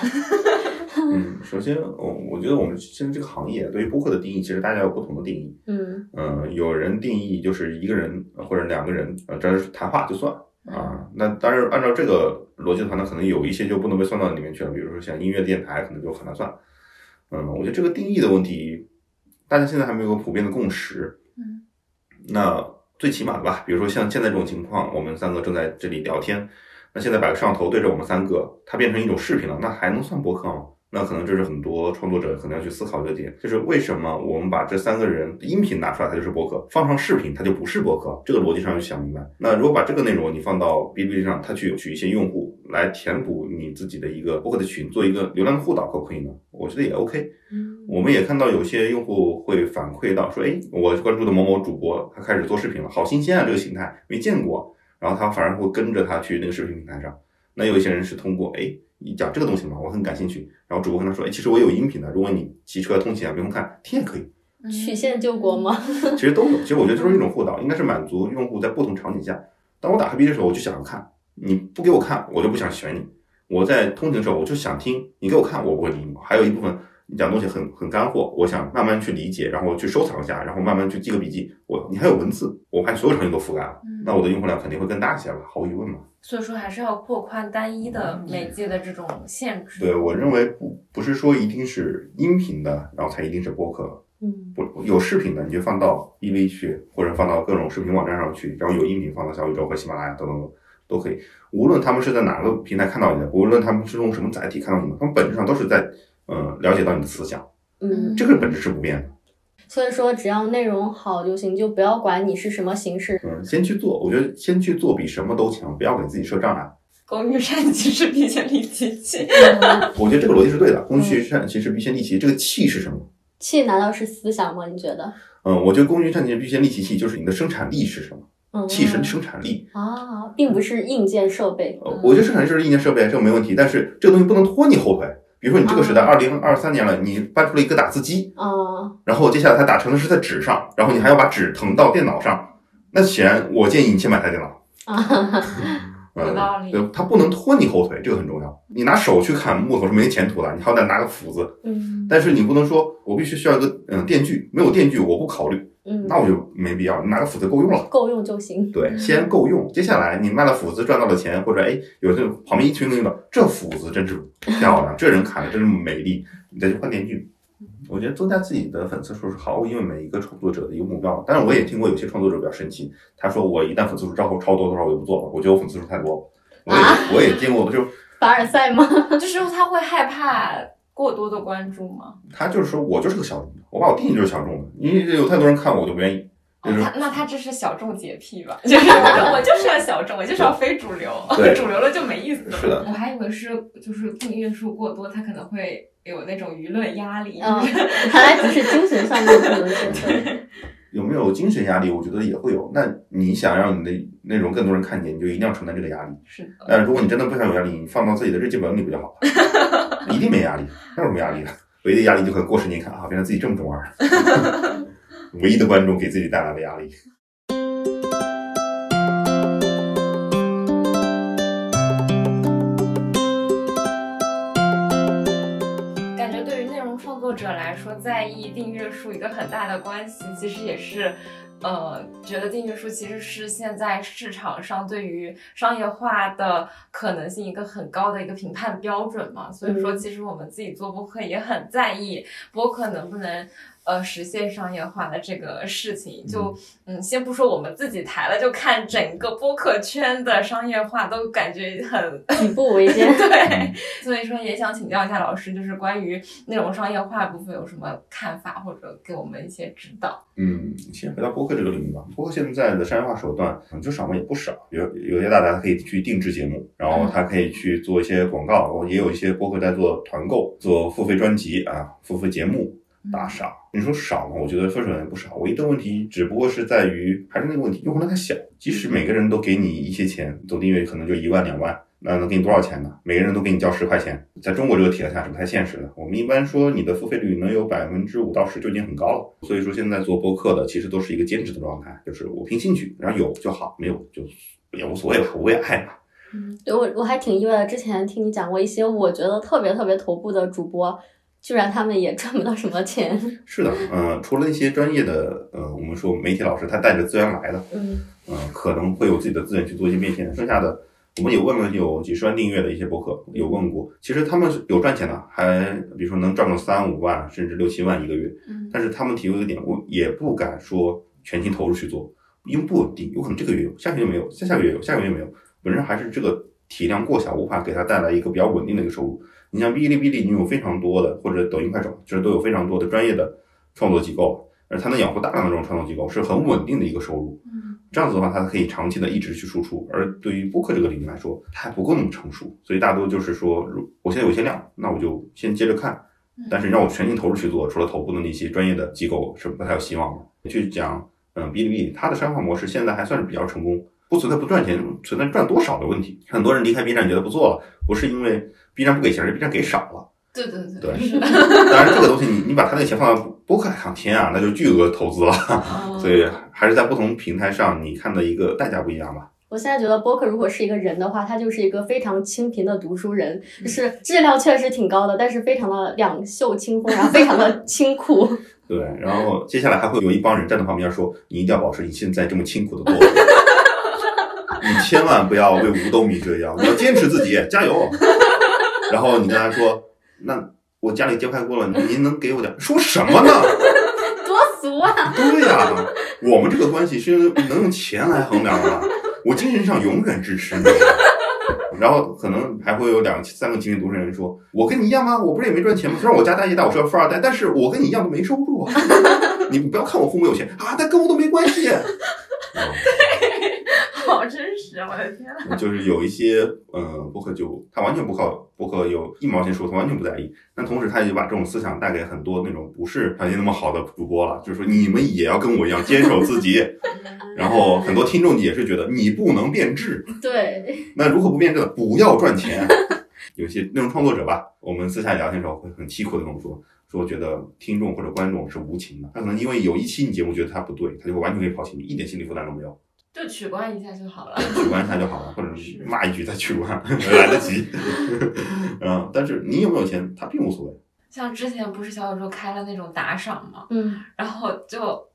嗯，[LAUGHS] 首先，我我觉得我们现在这个行业对于播客的定义，其实大家有不同的定义。嗯嗯，有人定义就是一个人或者两个人，呃，这是谈话就算啊。那当然，按照这个逻辑的话，那可能有一些就不能被算到里面去了，比如说像音乐电台，可能就很难算。嗯，我觉得这个定义的问题，大家现在还没有个普遍的共识。嗯，那最起码的吧，比如说像现在这种情况，我们三个正在这里聊天，那现在把个摄像头对着我们三个，它变成一种视频了，那还能算播客吗？那可能这是很多创作者可能要去思考的点，就是为什么我们把这三个人音频拿出来，它就是播客；放上视频，它就不是播客。这个逻辑上要想明白。那如果把这个内容你放到哔哩哔哩上，它去取一些用户来填补你自己的一个播客的群，做一个流量的互导，可不可以呢？我觉得也 OK。嗯我们也看到有些用户会反馈到说，哎，我关注的某某主播他开始做视频了，好新鲜啊，这个形态没见过。然后他反而会跟着他去那个视频平台上。那有一些人是通过，哎，你讲这个东西嘛，我很感兴趣。然后主播跟他说，哎，其实我有音频的，如果你骑车通勤啊，不用看，听也可以。曲线救国吗？[LAUGHS] 其实都有。其实我觉得就是一种互导，应该是满足用户在不同场景下。当我打开 B 的时候，我就想要看，你不给我看，我就不想选你。我在通勤的时候，我就想听，你给我看，我不会理你。还有一部分你讲东西很很干货，我想慢慢去理解，然后去收藏一下，然后慢慢去记个笔记。我你还有文字，我把所有场景都覆盖了，嗯那我的用户量肯定会更大一些了，毫无疑问嘛。所以说还是要扩宽单一的媒介的这种限制。对我认为不不是说一定是音频的，然后才一定是播客。嗯不有视频的，你就放到哔哩去，或者放到各种视频网站上去，然后有音频放到小宇宙和喜马拉雅等等等都可以。无论他们是在哪个平台看到你的，无论他们是用什么载体看到你的，他们本质上都是在呃了解到你的思想，嗯，这个本质是不变的。所以说只要内容好就行，就不要管你是什么形式。嗯，先去做，我觉得先去做比什么都强，不要给自己设障碍。工欲善其事，必先利其器。[LAUGHS] 我觉得这个逻辑是对的。工欲善其事，必先利其。这个器是什么？器难道是思想吗？你觉得？嗯，我觉得工欲善其事，必先利其器，就是你的生产力是什么？嗯，气是生产力。啊，并不是硬件设备。呃，我觉得生产力是硬件设备，这个没问题，但是这个东西不能拖你后腿。比如说你这个时代二零二三年了，你搬出了一个打字机，啊，然后接下来它打成的是在纸上，然后你还要把纸腾到电脑上，那显然我建议你先买台电脑。有道理对，它不能拖你后腿，这个很重要。你拿手去砍木头是没前途的，你好歹拿个斧子，嗯但是你不能说我必须需要一个嗯电锯，没有电锯我不考虑，嗯，那我就没必要，你拿个斧子够用了。够用就行。对，先够用。接下来你卖了斧子赚到了钱，或者哎，有这旁边一群人用的，这斧子真是漂亮，这人砍的真是美丽，你再去换电锯。我觉得增加自己的粉丝数是毫无疑问每一个创作者的一个目标。但是我也听过有些创作者比较神奇，他说我一旦粉丝数超过超多多少我就不做了，我觉得我粉丝数太多了。我也、啊我也见过，就 [LAUGHS] 凡尔赛吗？[LAUGHS] 就是他会害怕过多的关注吗？他就是说我就是个小众，我把我定义就是小众的，因为有太多人看我，我就不愿意。就是哦他那他这是小众洁癖吧？[LAUGHS] 就是我 [LAUGHS] 我就是要小众，我就是要非主流对，[LAUGHS] 主流了就没意思了。是的我还以为是就是订阅数过多，他可能会有那种舆论压力。嗯，看来只是精神上面不能。有没有精神压力？我觉得也会有。那你想让你的内容更多人看见，你就一定要承担这个压力。是的，但如果你真的不想有压力，你放到自己的日记本里不就好了？一定没压力，那有什么压力的？唯一的压力就可能过十年看啊，变成自己这么中二。唯一的观众给自己带来的压力。感觉对于内容创作者来说，在意订阅数一个很大的关系，其实也是，呃，觉得订阅数其实是现在市场上对于商业化的可能性一个很高的一个评判标准嘛。所以说，嗯其实我们自己做播客也很在意播客能不能呃实现商业化的这个事情。就嗯，先不说我们自己台了，就看整个播客圈的商业化都感觉很举步维艰。[LAUGHS] 对，所以说也想请教一下老师，就是关于内容商业化部分有什么看法，或者给我们一些指导。嗯，先回到播客这个领域吧。播客现在的商业化手段，嗯，就少吗？也不少。有有些大家可以去定制节目，然后他可以去做一些广告，然后也有一些播客在做团购、做付费专辑啊、付费节目打赏。你说少吗？我觉得分手也不少。唯一的问题只不过是在于，还是那个问题，用户量太小。即使每个人都给你一些钱，总订阅可能就一万两万。那能给你多少钱呢？每个人都给你交十块钱，在中国这个体量下是不太现实的。我们一般说你的付费率能有百分之五到十就已经很高了。所以说现在做播客的其实都是一个兼职的状态，就是我凭兴趣，然后有就好，没有就也无所谓吧，我也爱嘛。嗯，对我我还挺意外的。之前听你讲过一些我觉得特别特别头部的主播，居然他们也赚不到什么钱。[LAUGHS] 是的，嗯，除了一些专业的，呃，我们说媒体老师，他带着资源来的，嗯，嗯，可能会有自己的资源去做一些变现，剩下的。我们有问了有几十万订阅的一些博客，有问过，其实他们有赚钱的，还比如说能赚个三五万，甚至六七万一个月。嗯，但是他们提出一个点，我也不敢说全心投入去做，因为不稳定，有可能这个月有，下个月没有，下下个月有，下个月没有，本身还是这个体量过小，无法给他带来一个比较稳定的一个收入。你像哔哩哔哩，你有非常多的，或者抖音、快手，其实都有非常多的专业的创作机构，而它能养活大量的这种创作机构，是很稳定的一个收入。嗯。这样子的话，它可以长期的一直去输出。而对于播客这个领域来说，它还不够那么成熟，所以大多就是说，我现在有些量，那我就先接着看。但是让我全心投入去做，除了头部的那些专业的机构是不太有希望的。去讲，嗯，哔哩哔哩它的商业化模式现在还算是比较成功，不存在不赚钱，存在赚多少的问题。很多人离开 B 站觉得不做了，不是因为 B 站不给钱，是 B 站给少了。对对对，对。[LAUGHS] 当然，这个东西你你把他那钱放到播客上，天啊，那就巨额投资了。所以还是在不同平台上，你看的一个代价不一样吧。我现在觉得播客如果是一个人的话，他就是一个非常清贫的读书人，就是质量确实挺高的，但是非常的两袖清风，然后非常的清苦。[LAUGHS] 对，然后接下来还会有一帮人站在旁边说：“你一定要保持你现在这么清苦的过程，[LAUGHS] 你千万不要为五斗米折腰，你要坚持自己，加油。”然后你跟他说。那我家里揭不开锅了，您能给我点？说什么呢？[LAUGHS] 多俗啊！对呀，我们这个关系是能用钱来衡量的。我精神上永远支持你。然后可能还会有两三个精品独身人说：“我跟你一样啊？我不是也没赚钱吗？虽然我家大业大，我是个富二代，但是我跟你一样都没收入啊。[LAUGHS] 你不要看我父母有钱啊，但跟我都没关系。[LAUGHS] ”好真实啊！我的天呐。就是有一些呃博客就他完全不靠博客有一毛钱收入，他完全不在意。但同时他也就把这种思想带给很多那种不是条件那么好的主播了，就是说你们也要跟我一样坚守自己。[LAUGHS] 然后很多听众也是觉得你不能变质。[LAUGHS] 对。那如何不变质？不要赚钱。[LAUGHS] 有些内容创作者吧，我们私下聊天的时候会很凄苦的跟我说，说觉得听众或者观众是无情的，他可能因为有一期你节目觉得他不对，他就会完全可以抛弃你，一点心理负担都没有。就取关一下就好了，取关一下就好了，或者是骂一句再取关，[LAUGHS] 来得及。[LAUGHS] 嗯，但是你有没有钱，他并无所谓。像之前不是小宇宙开了那种打赏嘛，嗯，然后就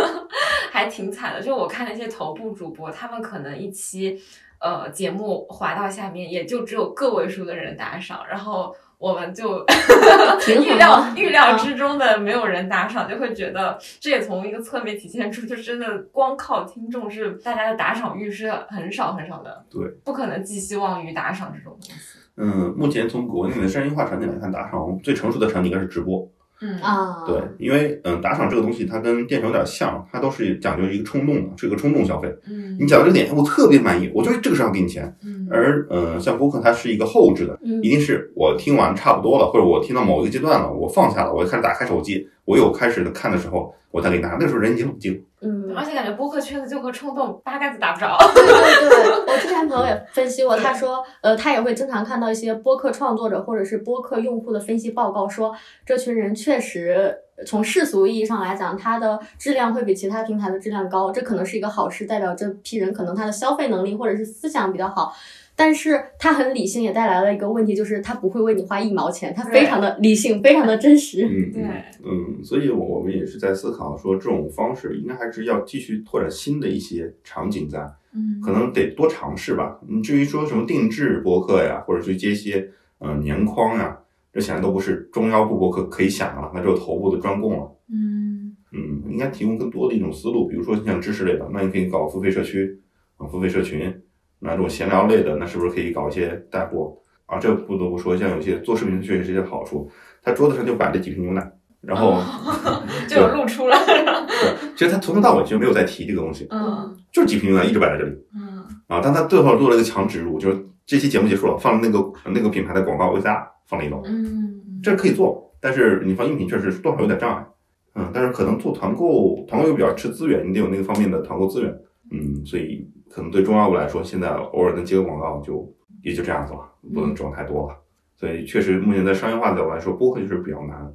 [LAUGHS] 还挺惨的。就我看那些头部主播，他们可能一期呃节目滑到下面，也就只有个位数的人打赏，然后。我们就 [LAUGHS] 预料预料之中的没有人打赏，就会觉得这也从一个侧面体现出，就真的光靠听众是大家的打赏欲是很少很少的，对，不可能寄希望于打赏这种东西。嗯，目前从国内的商业化场景来看，打赏最成熟的场景应该是直播。嗯啊，对，因为嗯，打赏这个东西它跟电商有点像，它都是讲究一个冲动的，是一个冲动消费。嗯，你讲到这个点，我特别满意，我就这个时候给你钱。嗯，而嗯，像播客它是一个后置的，一定是我听完差不多了，或者我听到某一个阶段了，我放下了，我开始打开手机，我有开始的看的时候，我再给拿。那时候人已经冷静。嗯，而且感觉播客圈子就和冲动八竿子打不着。对对对，[LAUGHS] 我之前朋友也分析过，他说，呃，他也会经常看到一些播客创作者或者是播客用户的分析报告，说这群人确实从世俗意义上来讲，他的质量会比其他平台的质量高，这可能是一个好事，代表这批人可能他的消费能力或者是思想比较好。但是他很理性，也带来了一个问题，就是他不会为你花一毛钱，他非常的理性，非常的真实。嗯，[LAUGHS] 对，嗯，所以我们也是在思考说，这种方式应该还是要继续拓展新的一些场景在，嗯，可能得多尝试吧。你至于说什么定制博客呀，或者去接一些呃年框呀，这显然都不是中腰部博客可以想的了，那只有头部的专供了。嗯。嗯，应该提供更多的一种思路，比如说像知识类的，那你可以搞付费社区啊，付费社群；那这种闲聊类的，那是不是可以搞一些带货啊？这不得不说，像有些做视频确实是一些好处，他桌子上就摆着几瓶牛奶，然后 [LAUGHS] 就有露出来了。对，其实他从头到尾就没有再提这个东西，嗯就是几瓶牛奶一直摆在这里嗯啊。但他最后做了一个强植入，就是这期节目结束了，放了那个那个品牌的广告 VCR 放了一楼。嗯，这可以做，但是你放音频确实多少有点障碍，嗯，但是可能做团购，团购又比较吃资源，你得有那个方面的团购资源，嗯，所以可能对中药部来说，现在偶尔能接个广告就也就这样子了，不能指望太多了。所以确实，目前在商业化角度来说，播客就是比较难。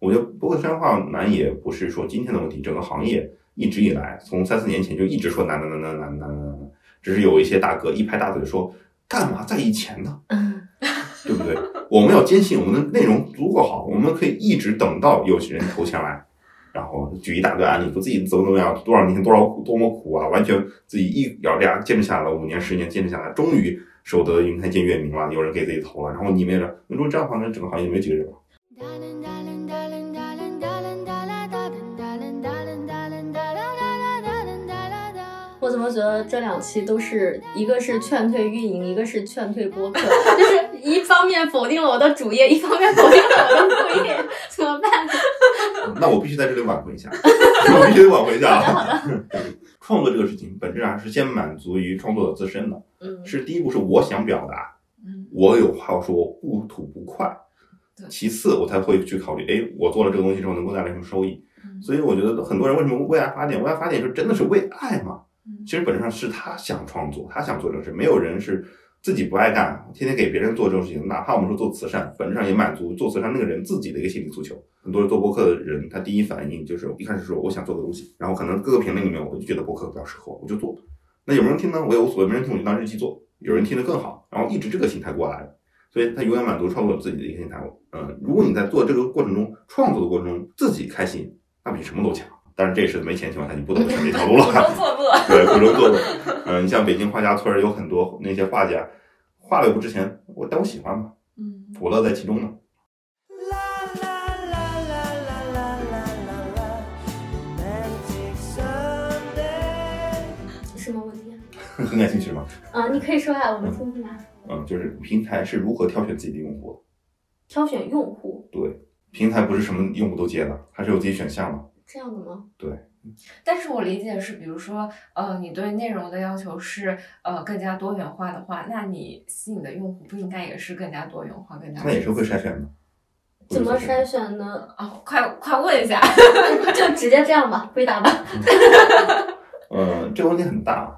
我觉得播客商业化难也不是说今天的问题，整个行业一直以来，从三四年前就一直说难难难难难难难难，只是有一些大哥一拍大腿说，干嘛在意钱呢？对不对？我们要坚信我们的内容足够好，我们可以一直等到有些人投钱来。然后举一大堆案例，说自己怎么怎么样，多少年多少苦，多么苦啊，完全自己一咬牙坚持下来了，五年十年坚持下来，终于守得云开见月明了，有人给自己投了，然后你没了，如果这样的话，那整个行业没几个人了。我怎么觉得这两期都是一个是劝退运营，一个是劝退播客，[LAUGHS] 就是一方面否定了我的主业，一方面否定了我的副业，怎么办？[LAUGHS] 那我必须在这里挽回一下，我必须得挽回一下啊！[LAUGHS] [LAUGHS] 创作这个事情本质上是先满足于创作者自身的，嗯是第一步是我想表达，嗯我有话要说，不吐不快。其次，我才会去考虑，哎，我做了这个东西之后能够带来什么收益。嗯所以我觉得很多人为什么为爱发电？为爱发电是真的是为爱嘛？嗯其实本质上是他想创作，他想做这个事，没有人是自己不爱干，天天给别人做这种事情。哪怕我们说做慈善，本质上也满足做慈善那个人自己的一个心理诉求。很多人做播客的人，他第一反应就是一开始说我想做个东西，然后可能各个评论里面我就觉得播客比较适合我，我就做。那有没有人听呢？我也无所谓，没人听我就当日记做。有人听得更好，然后一直这个心态过来的，所以他永远满足创作者自己的一个心态。嗯，如果你在做这个过程中，创作的过程中自己开心，那比什么都强。但是，这也是没钱的情况下，你不得不选这条路了。苦中作乐。对，苦中作乐。嗯，你像北京画家村儿有很多那些画家，画了又不值钱，我但我喜欢嘛，嗯我乐在其中呢。很感兴趣吗？啊？啊，你可以说下，我们听听啊。嗯，就是平台是如何挑选自己的用户？挑选用户对，平台不是什么用户都接的，还是有自己选项的。这样的吗？对但是我理解是，比如说，呃，你对内容的要求是呃更加多元化的话，那你吸引的用户不应该也是更加多元化、更加那也是会筛选的。怎么筛选呢？哦，快快问一下，[LAUGHS] 就直接这样吧，回答吧。呃，这个问题很大。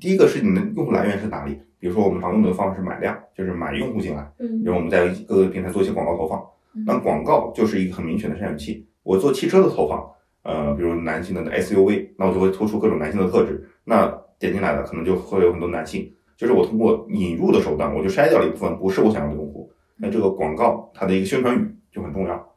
第一个是你的用户来源是哪里？比如说我们常用的方式是买量，就是买用户进来。比嗯如我们在各个平台做一些广告投放，那广告就是一个很明显的筛选器。我做汽车的投放，呃，比如男性的 SUV，那我就会突出各种男性的特质。那点进来的可能就会有很多男性，就是我通过引入的手段，我就筛掉了一部分不是我想要的用户。那这个广告它的一个宣传语就很重要，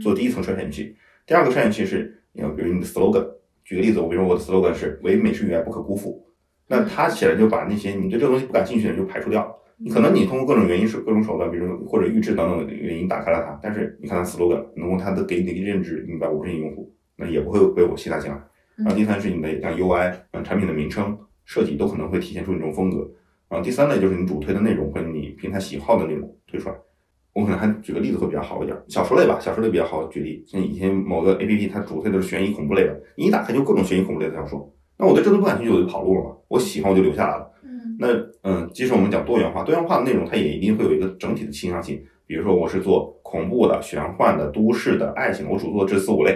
做第一层筛选器。第二个筛选器是，呃，比如你的 slogan。举个例子，我比如说我的 slogan 是“唯美是与爱不可辜负”，那它显然就把那些你对这个东西不感兴趣的人就排除掉。你可能你通过各种原因是各种手段，比如说或者预制等等的原因打开了它，但是你看它 slogan，能够它的给你的认知，一百五十亿用户，那也不会被我吸纳进来。然后第三是你的像 UI，嗯，产品的名称设计都可能会体现出你这种风格。然后第三类就是你主推的内容和你平台喜好的内容推出来。我可能还举个例子会比较好一点，小说类吧，小说类比较好举例。像以前某个 APP 它主推的是悬疑恐怖类的，你一打开就各种悬疑恐怖类的小说，那我对这都不感兴趣，我就跑路了嘛。我喜欢我就留下来了。嗯那嗯，即使我们讲多元化，多元化的内容它也一定会有一个整体的倾向性。比如说我是做恐怖的、玄幻的、都市的、爱情的，我主做这四五类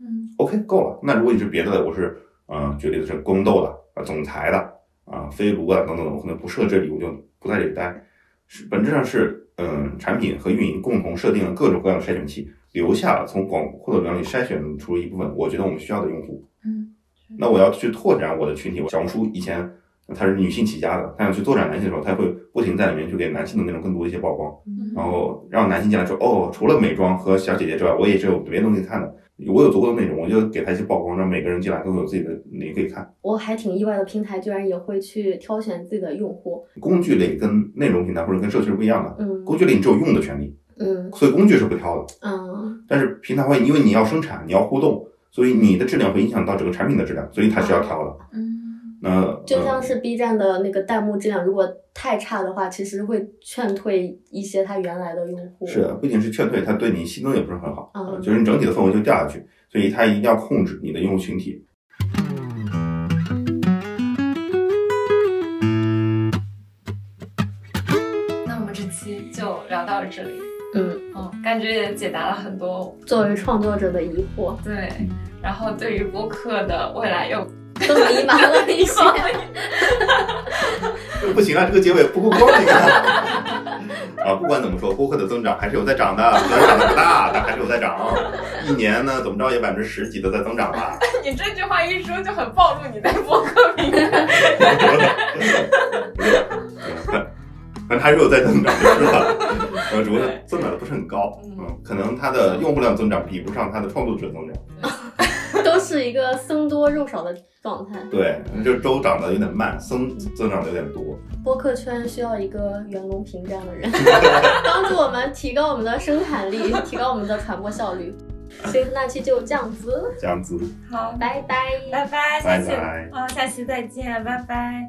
嗯，OK 够了。那如果你是别的，我是嗯，举例子是宫斗的、啊总裁的、啊飞卢啊等等的，我可能不适合这里，我就不在这里待。是本质上是嗯，产品和运营共同设定了各种各样的筛选器，留下了从广阔的流量里筛选出一部分我觉得我们需要的用户。嗯，那我要去拓展我的群体。小红书以前它是女性起家的，它想去拓展男性的时候，它会不停在里面去给男性的内容更多的一些曝光，嗯然后让男性进来说，哦，除了美妆和小姐姐之外，我也是有别的东西看的。我有足够的内容，我就给他一些曝光，让每个人进来都有自己的你可以看。我还挺意外的，平台居然也会去挑选自己的用户。工具类跟内容平台或者跟社区是不一样的，嗯工具类你只有用的权利，嗯所以工具是不挑的。嗯但是平台会因为你要生产，你要互动，所以你的质量会影响到整个产品的质量，所以它需要调了。嗯，那就像呃是 B 站的那个弹幕质量，如果太差的话，其实会劝退一些他原来的用户。是的，不仅是劝退，它对你新增也不是很好，嗯呃就是你整体的氛围就掉下去，所以它一定要控制你的用户群体。那我们这期就聊到这里。嗯，嗯，感觉也解答了很多作为创作者的疑惑，对，然后对于播客的未来又更迷茫了一些。这 [LAUGHS] 不行啊，这个结尾不够光，你看。啊，不管怎么说，播客的增长还是有在涨的，虽然涨得不大，但还是有在涨。一年呢，怎么着也百分之十几的在增长吧。[LAUGHS] 你这句话一说就很暴露你在播客平台。[LAUGHS] 反正还是有在增长，就是吧。呃，只不过增长的不是很高，嗯嗯，可能它的用户量增长比不上它的创作者增长。都是一个僧多肉少的状态。对，就周长得有点慢，僧增长的有点多。播客圈需要一个袁隆平这样的人，[LAUGHS] 帮助我们提高我们的生产力，提高我们的传播效率。行，那期就这样子，这样子，好，拜拜。拜拜，下期拜拜好，下期再见，拜拜。